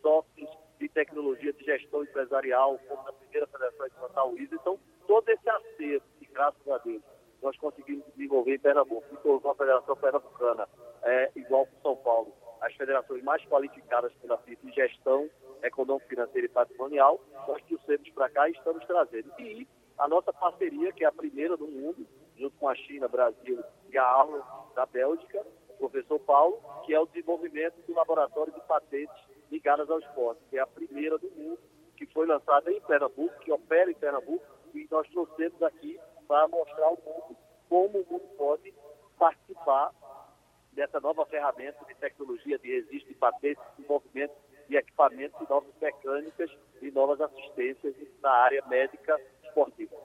softwares de tecnologia de gestão empresarial, como na primeira federação de o ISO. Então, todo esse acerto, que graças a Deus, nós conseguimos desenvolver em Pernambuco, e tornou a Federação Pernambucana é, igual com São Paulo, as federações mais qualificadas pela FIFA em gestão econômica, financeira e patrimonial, nós trouxemos para cá e estamos trazendo. E a nossa parceria, que é a primeira do mundo, junto com a China, Brasil e a aula da Bélgica, o professor Paulo, que é o desenvolvimento do laboratório de patentes ligadas ao esporte, que é a primeira do mundo, que foi lançada em Pernambuco, que opera em Pernambuco, e nós trouxemos aqui para mostrar ao mundo como o mundo pode participar dessa nova ferramenta de tecnologia de registro de patentes, desenvolvimento de equipamentos e novas mecânicas e novas assistências na área médica esportiva.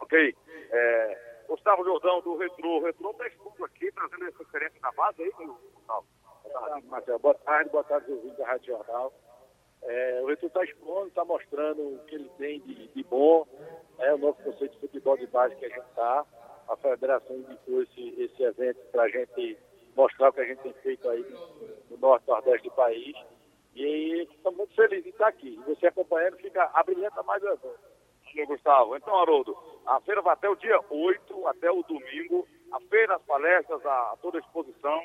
Ok. É, Gustavo Jordão, do Retro. O Retro está exposto aqui, trazendo essa referência da base aí, Gustavo. Boa tarde, Marcelo. Boa tarde, boa tarde, ouvintes da Rádio Jornal. É, o Retro está expondo, está mostrando o que ele tem de, de bom, é o novo conceito de futebol de base que a gente está. A federação indicou esse, esse evento para a gente mostrar o que a gente tem feito aí no norte e nordeste do país. E estamos muito felizes de estar aqui. E você acompanhando fica abrilhanta mais o evento. Gustavo. Então, Haroldo, a feira vai até o dia 8, até o domingo. A feira, as palestras, a, toda a exposição.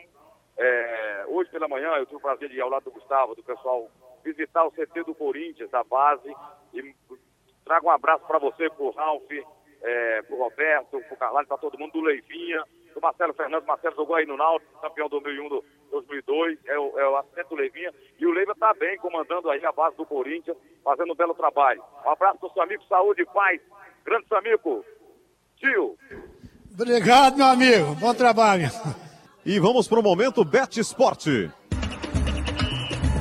É, hoje pela manhã eu tive o prazer de ir ao lado do Gustavo, do pessoal, visitar o CT do Corinthians, da base. E trago um abraço para você, pro Ralf, é, pro Roberto, pro Carvalho, para todo mundo, do Leivinha, do Marcelo Fernandes. Marcelo jogou aí no Náutico, campeão do 2001, do 2002, é o, é o do Leivinha. E o Leiva está bem, comandando aí a base do Corinthians, fazendo um belo trabalho. Um abraço pro seu amigo, saúde e paz. Grande Samico. Tio. Obrigado, meu amigo. Bom trabalho. E vamos para o momento Bet Esporte.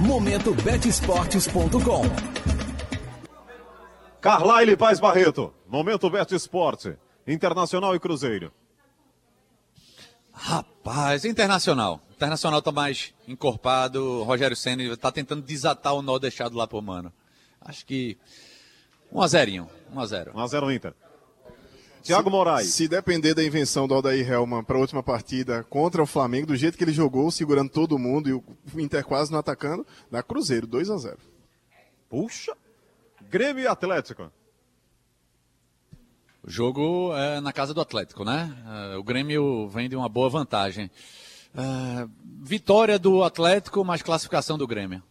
Momento betesportes.com. Carlyle Paz Barreto. Momento Bet Esporte. Internacional e Cruzeiro. Rapaz, internacional. Internacional tá mais encorpado. Rogério Senna tá tentando desatar o nó deixado lá pro mano. Acho que 1 a 0 1 a 0 1 a 0 Inter. Thiago Moraes. Se depender da invenção do Aldair Helman para a última partida contra o Flamengo, do jeito que ele jogou, segurando todo mundo e o Inter quase não atacando, dá Cruzeiro, 2 a 0 Puxa! Grêmio e Atlético. O jogo é na casa do Atlético, né? É, o Grêmio vem de uma boa vantagem. É, vitória do Atlético, mas classificação do Grêmio.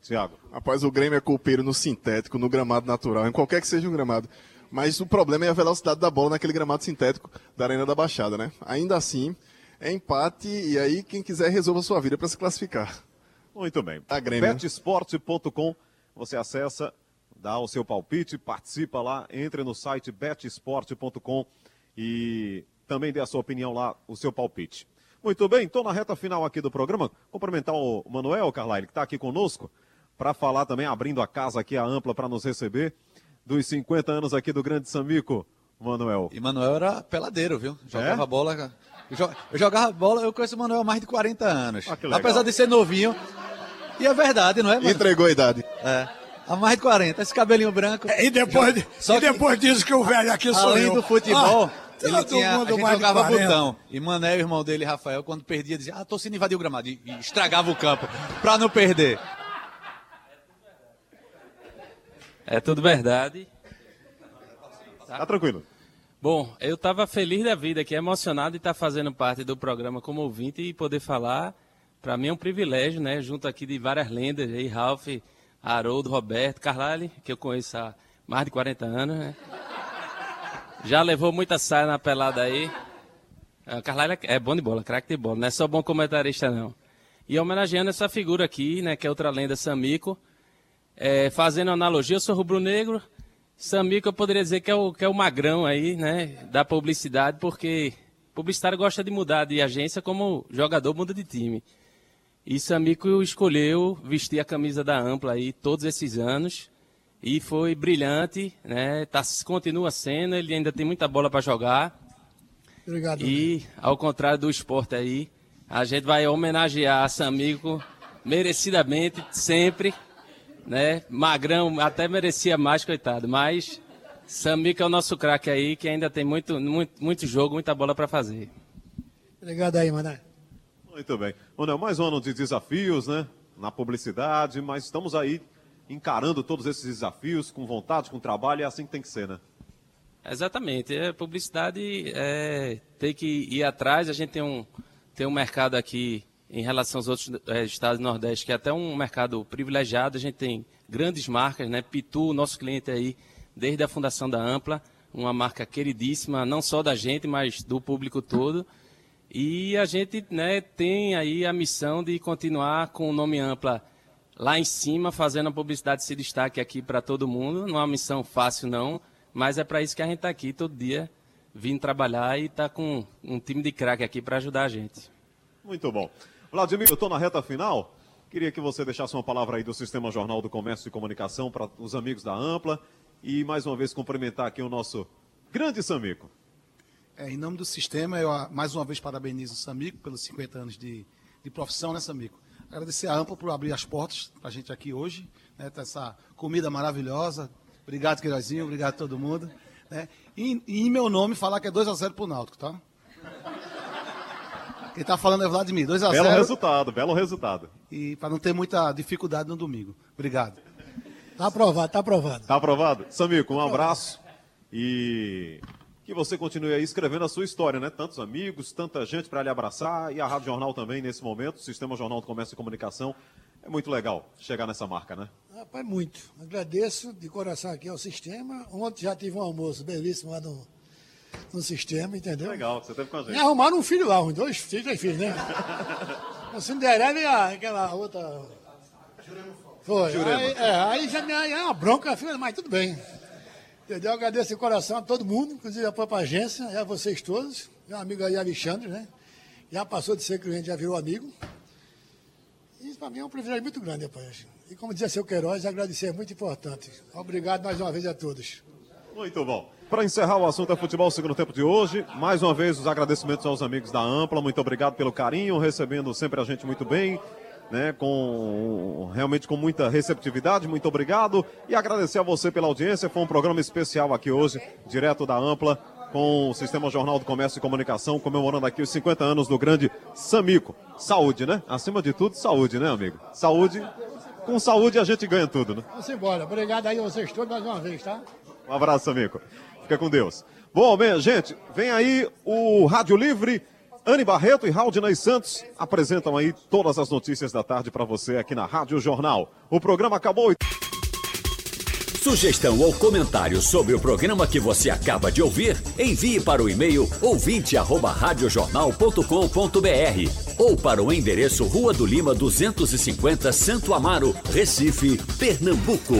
Thiago. Rapaz, o Grêmio é culpeiro no sintético, no gramado natural, em qualquer que seja o gramado. Mas o problema é a velocidade da bola naquele gramado sintético da Arena da Baixada, né? Ainda assim, é empate e aí quem quiser resolva a sua vida para se classificar. Muito bem. A Grêmio. Betsport.com, você acessa, dá o seu palpite, participa lá, entre no site betsport.com e também dê a sua opinião lá, o seu palpite. Muito bem, estou na reta final aqui do programa. Cumprimentar o Manuel Carlyle, que está aqui conosco, para falar também, abrindo a casa aqui, a ampla, para nos receber, dos 50 anos aqui do Grande Samico, Manuel. E Manuel era peladeiro, viu? Jogava É? bola. Eu jo- eu jogava bola, eu conheço o Manuel há mais de 40 anos. Ah, que. Apesar de ser novinho. E é verdade, não é, mano? Entregou a idade. É. Há mais de 40, esse cabelinho branco. E depois, de- Só e depois diz que o velho aqui sou Além eu. do futebol, Ah, ele todo tinha, a mundo gente jogava 40. botão. E Mané, o irmão dele, Rafael, quando perdia, dizia, ah, tô sendo invadir o gramado. E, e estragava o campo, pra não perder. É tudo verdade. Tá tranquilo. Bom, eu estava feliz da vida aqui, emocionado de estar fazendo parte do programa como ouvinte e poder falar. Para mim é um privilégio, né? Junto aqui de várias lendas, aí, Ralph, Haroldo, Roberto, Carlyle, que eu conheço há mais de 40 anos, né? Já levou muita saia na pelada aí. Ah, Carlyle é bom de bola, craque de bola, não é só bom comentarista, não. E homenageando essa figura aqui, né, que é outra lenda, Samico, é, fazendo analogia, eu sou rubro-negro, Samico eu poderia dizer que é, o, que é o magrão aí, né, da publicidade, porque publicitário gosta de mudar de agência como jogador muda de time. E Samico escolheu vestir a camisa da Ampla aí todos esses anos e foi brilhante, né, tá, continua sendo, ele ainda tem muita bola para jogar. Obrigado. E, ao contrário do esporte aí, a gente vai homenagear Samico merecidamente, sempre. Né? Magrão até merecia mais, coitado. Mas Samico é o nosso craque aí, que ainda tem muito, muito, muito jogo, muita bola para fazer. Obrigado aí, Mané. Muito bem. Manuel, mais um ano de desafios, né? Na publicidade, mas estamos aí encarando todos esses desafios com vontade, com trabalho, e é assim que tem que ser, né? Exatamente. É, publicidade é, tem que ir atrás. A gente tem um, tem um mercado aqui em relação aos outros é, estados do Nordeste, que é até um mercado privilegiado. A gente tem grandes marcas, né? Pitu, nosso cliente aí, desde a fundação da Ampla, uma marca queridíssima, não só da gente, mas do público todo. E a gente né, tem aí a missão de continuar com o nome Ampla lá em cima, fazendo a publicidade se destaque aqui para todo mundo. Não é uma missão fácil, não, mas é para isso que a gente está aqui todo dia, vindo trabalhar e está com um time de craque aqui para ajudar a gente. Muito bom. Vladimir, eu estou na reta final. Queria que você deixasse uma palavra aí do Sistema Jornal do Comércio e Comunicação para os amigos da Ampla e mais uma vez cumprimentar aqui o nosso grande Samico. É, em nome do sistema, eu ah, mais uma vez parabenizo o Samico pelos 50 anos de, de profissão, né, Samico? Agradecer a Ampla por abrir as portas para a gente aqui hoje, né, essa comida maravilhosa. Obrigado, Queirozinho, obrigado a todo mundo. Né? E, e em meu nome, falar que é 2x0 pro Náutico, tá? Quem tá falando é Vladimir, 2x0. Belo resultado, belo resultado. E para não ter muita dificuldade no domingo. Obrigado. Tá aprovado, tá aprovado. Tá aprovado? Samico, um abraço e que você continue aí escrevendo a sua história, né? Tantos amigos, tanta gente para lhe abraçar e a Rádio Jornal também nesse momento, o Sistema Jornal do Comércio e Comunicação. É muito legal chegar nessa marca, né? Rapaz, muito. Agradeço de coração aqui ao sistema. Ontem já tive um almoço belíssimo lá no, no sistema, entendeu? Legal, você teve com a gente. Me arrumaram um filho lá, uns dois filhos, três filhos, né? A Cinderela e a, aquela outra. Foi. Jurema. Aí, é, aí já me aí é uma bronca, mas tudo bem. Entendeu? Agradeço de coração a todo mundo, inclusive a própria agência, e a vocês todos. Meu amigo aí, Alexandre, né? Já passou de ser cliente, já virou amigo. E isso para mim é um privilégio muito grande, rapaz. E como dizia seu Queiroz, agradecer é muito importante. Obrigado mais uma vez a todos. Muito bom. Para encerrar o assunto é futebol segundo tempo de hoje, mais uma vez os agradecimentos aos amigos da Ampla, muito obrigado pelo carinho, recebendo sempre a gente muito bem, né, com realmente com muita receptividade, muito obrigado e agradecer a você pela audiência, foi um programa especial aqui hoje, direto da Ampla, com o Sistema Jornal do Comércio e Comunicação, comemorando aqui os 50 anos do grande Samico. Saúde, né? Acima de tudo, saúde, né, amigo? Saúde. Com saúde a gente ganha tudo, né? Vamos embora. Obrigado aí a vocês todos mais uma vez, tá? Um abraço, amigo. Fica com Deus. Bom, bem, gente, vem aí o Rádio Livre. Anne Barreto e Raudinei Santos apresentam aí todas as notícias da tarde para você aqui na Rádio Jornal. O programa acabou. Sugestão ou comentário sobre o programa que você acaba de ouvir, envie para o e-mail ouvinte@radiojornal.com.br ou para o endereço Rua do Lima 250, Santo Amaro, Recife, Pernambuco.